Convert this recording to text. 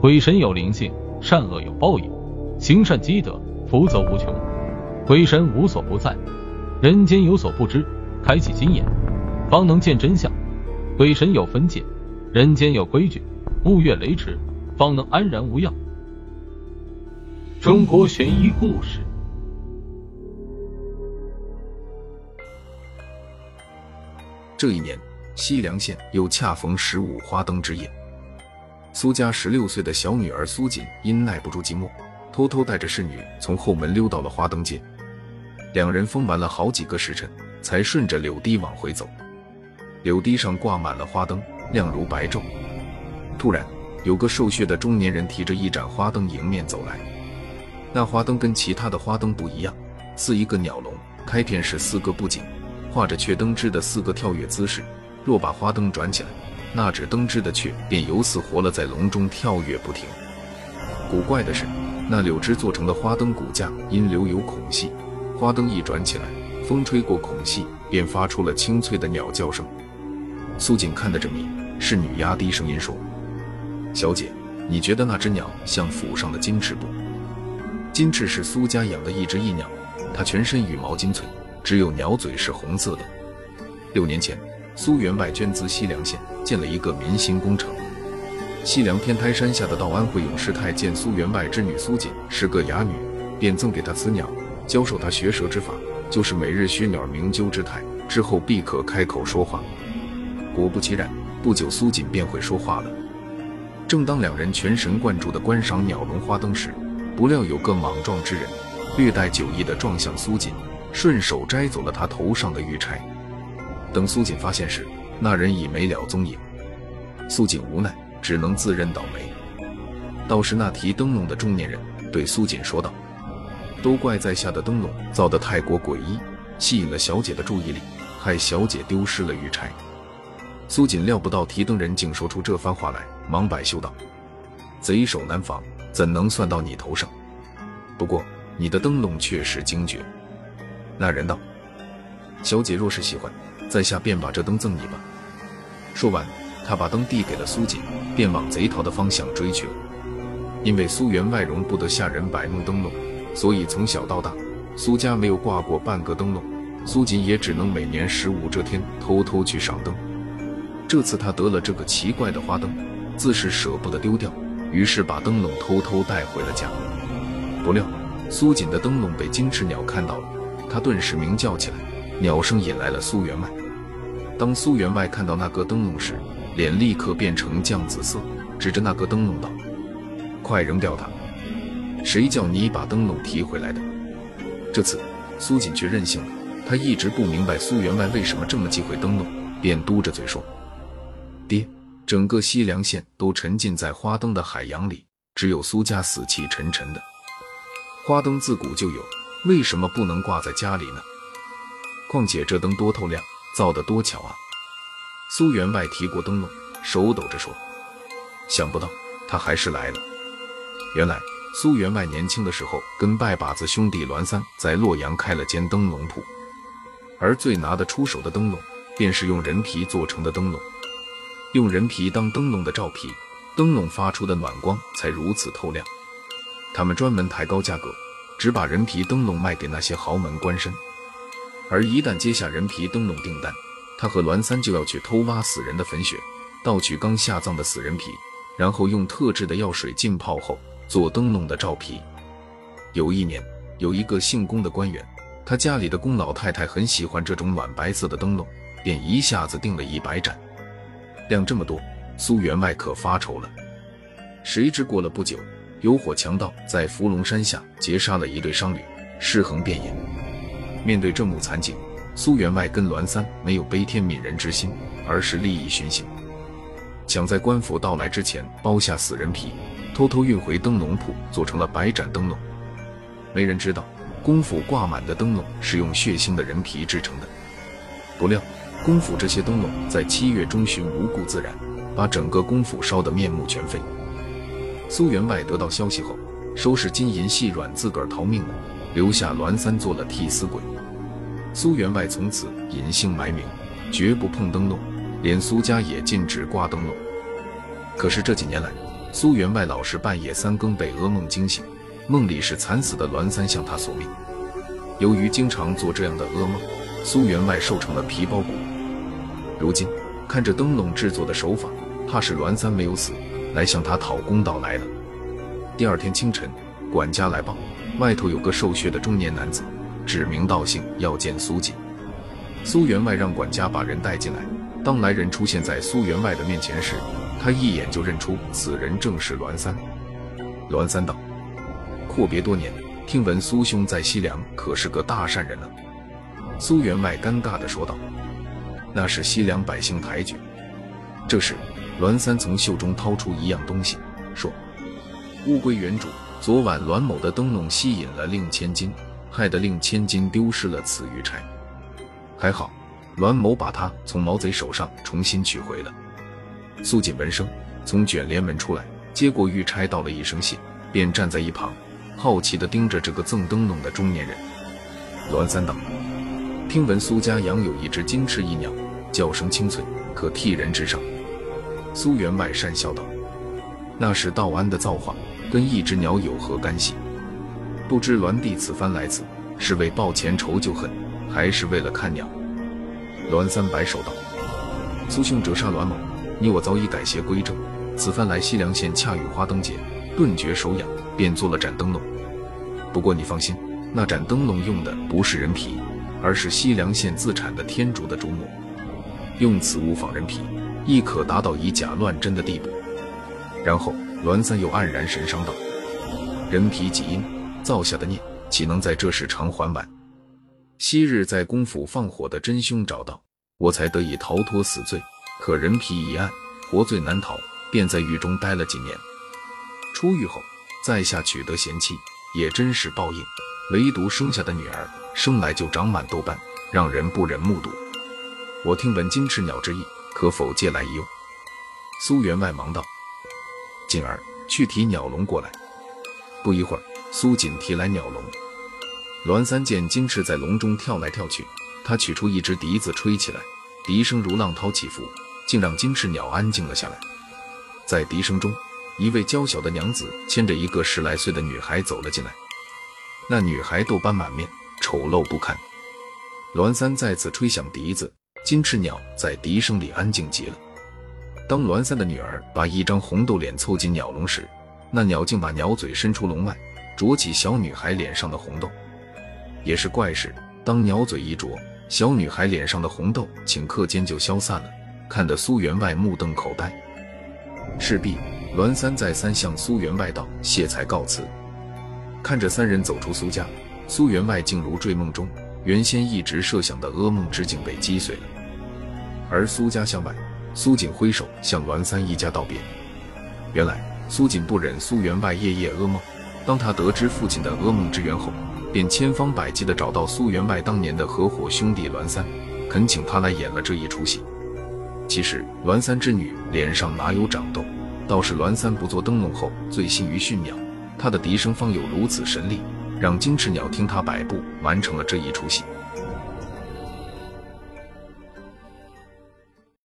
鬼神有灵性，善恶有报应，行善积德，福泽无穷。鬼神无所不在，人间有所不知，开启心眼，方能见真相。鬼神有分界，人间有规矩，勿越雷池，方能安然无恙。中国悬疑故事。这一年，西凉县又恰逢十五花灯之夜。苏家十六岁的小女儿苏锦因耐不住寂寞，偷偷带着侍女从后门溜到了花灯街。两人疯玩了好几个时辰，才顺着柳堤往回走。柳堤上挂满了花灯，亮如白昼。突然，有个瘦削的中年人提着一盏花灯迎面走来。那花灯跟其他的花灯不一样，似一个鸟笼，开片是四个布景。画着雀灯枝的四个跳跃姿势，若把花灯转起来，那只灯枝的雀便由似活了在笼中跳跃不停。古怪的是，那柳枝做成的花灯骨架因留有孔隙，花灯一转起来，风吹过孔隙，便发出了清脆的鸟叫声。苏锦看得这迷，侍女压低声音说：“小姐，你觉得那只鸟像府上的金翅不？金翅是苏家养的一只异鸟，它全身羽毛金翠。”只有鸟嘴是红色的。六年前，苏员外捐资西凉县建了一个民心工程。西凉天台山下的道安会永师太见苏员外之女苏锦是个哑女，便赠给她此鸟，教授她学舌之法，就是每日学鸟鸣啾之态，之后必可开口说话。果不其然，不久苏锦便会说话了。正当两人全神贯注地观赏鸟笼花灯时，不料有个莽撞之人，略带酒意地撞向苏锦。顺手摘走了他头上的玉钗。等苏锦发现时，那人已没了踪影。苏锦无奈，只能自认倒霉。倒是那提灯笼的中年人对苏锦说道：“都怪在下的灯笼造得太过诡异，吸引了小姐的注意力，害小姐丢失了玉钗。”苏锦料不到提灯人竟说出这番话来，忙摆袖道：“贼手难防，怎能算到你头上？不过你的灯笼确实精绝。”那人道：“小姐若是喜欢，在下便把这灯赠你吧。”说完，他把灯递给了苏锦，便往贼逃的方向追去了。因为苏员外容不得下人摆弄灯笼，所以从小到大，苏家没有挂过半个灯笼。苏锦也只能每年十五这天偷偷去赏灯。这次他得了这个奇怪的花灯，自是舍不得丢掉，于是把灯笼偷偷带回了家。不料，苏锦的灯笼被金翅鸟看到了。他顿时鸣叫起来，鸟声引来了苏员外。当苏员外看到那个灯笼时，脸立刻变成酱紫色，指着那个灯笼道：“快扔掉它！谁叫你把灯笼提回来的？”这次苏锦却任性了，他一直不明白苏员外为什么这么忌讳灯笼，便嘟着嘴说：“爹，整个西凉县都沉浸在花灯的海洋里，只有苏家死气沉沉的。花灯自古就有。”为什么不能挂在家里呢？况且这灯多透亮，造得多巧啊！苏员外提过灯笼，手抖着说：“想不到他还是来了。”原来苏员外年轻的时候跟拜把子兄弟栾三在洛阳开了间灯笼铺，而最拿得出手的灯笼便是用人皮做成的灯笼。用人皮当灯笼的罩皮，灯笼发出的暖光才如此透亮。他们专门抬高价格。只把人皮灯笼卖给那些豪门官绅，而一旦接下人皮灯笼订单，他和栾三就要去偷挖死人的坟穴，盗取刚下葬的死人皮，然后用特制的药水浸泡后做灯笼的罩皮。有一年，有一个姓龚的官员，他家里的龚老太太很喜欢这种暖白色的灯笼，便一下子订了一百盏，量这么多，苏员外可发愁了。谁知过了不久。有伙强盗在伏龙山下劫杀了一对商旅，尸横遍野。面对这幕惨景，苏员外跟栾三没有悲天悯人之心，而是利益熏心，想在官府到来之前剥下死人皮，偷偷运回灯笼铺，做成了百盏灯笼。没人知道，公府挂满的灯笼是用血腥的人皮制成的。不料，公府这些灯笼在七月中旬无故自燃，把整个公府烧得面目全非。苏员外得到消息后，收拾金银细软，自个儿逃命了，留下栾三做了替死鬼。苏员外从此隐姓埋名，绝不碰灯笼，连苏家也禁止挂灯笼。可是这几年来，苏员外老是半夜三更被噩梦惊醒，梦里是惨死的栾三向他索命。由于经常做这样的噩梦，苏员外瘦成了皮包骨。如今看着灯笼制作的手法，怕是栾三没有死，来向他讨公道来了。第二天清晨，管家来报，外头有个瘦削的中年男子，指名道姓要见苏锦。苏员外让管家把人带进来。当来人出现在苏员外的面前时，他一眼就认出此人正是栾三。栾三道：“阔别多年，听闻苏兄在西凉可是个大善人呢。”苏员外尴尬地说道：“那是西凉百姓抬举。”这时，栾三从袖中掏出一样东西，说：“物归原主。昨晚栾某的灯笼吸引了令千金，害得令千金丢失了此玉钗。还好，栾某把它从毛贼手上重新取回了。”苏锦闻声，从卷帘门出来，接过玉钗，道了一声谢，便站在一旁，好奇地盯着这个赠灯笼的中年人。栾三道：“听闻苏家养有一只金翅翼鸟，叫声清脆，可替人之上。”苏员外讪笑道：“那是道安的造化，跟一只鸟有何干系？不知栾弟此番来此，是为报前仇旧恨，还是为了看鸟？”栾三摆手道：“苏兄折杀栾某。”你我早已改邪归正，此番来西凉县恰遇花灯节，顿觉手痒，便做了盏灯笼。不过你放心，那盏灯笼用的不是人皮，而是西凉县自产的天竺的竹木，用此物仿人皮，亦可达到以假乱真的地步。然后栾三又黯然神伤道：“人皮几因，造下的孽，岂能在这时偿还完？昔日在公府放火的真凶找到，我才得以逃脱死罪。”可人皮一案，活罪难逃，便在狱中待了几年。出狱后，在下取得贤妻，也真是报应。唯独生下的女儿，生来就长满痘斑，让人不忍目睹。我听闻金翅鸟之意，可否借来一用？苏员外忙道：“锦儿，去提鸟笼过来。”不一会儿，苏锦提来鸟笼。栾三见金翅在笼中跳来跳去，他取出一只笛子吹起来，笛声如浪涛起伏。竟让金翅鸟安静了下来。在笛声中，一位娇小的娘子牵着一个十来岁的女孩走了进来。那女孩痘斑满面，丑陋不堪。栾三再次吹响笛子，金翅鸟在笛声里安静极了。当栾三的女儿把一张红豆脸凑进鸟笼时，那鸟竟把鸟嘴伸出笼外，啄起小女孩脸上的红豆。也是怪事，当鸟嘴一啄，小女孩脸上的红豆顷刻间就消散了。看得苏员外目瞪口呆。事毕，栾三再三向苏员外道谢，才告辞。看着三人走出苏家，苏员外竟如坠梦中，原先一直设想的噩梦之境被击碎了。而苏家巷外，苏锦挥手向栾三一家道别。原来苏锦不忍苏员外夜夜噩梦，当他得知父亲的噩梦之源后，便千方百计地找到苏员外当年的合伙兄弟栾三，恳请他来演了这一出戏。其实栾三之女脸上哪有长痘，倒是栾三不做灯笼后醉心于驯鸟，他的笛声方有如此神力，让金翅鸟听他摆布完成了这一出戏。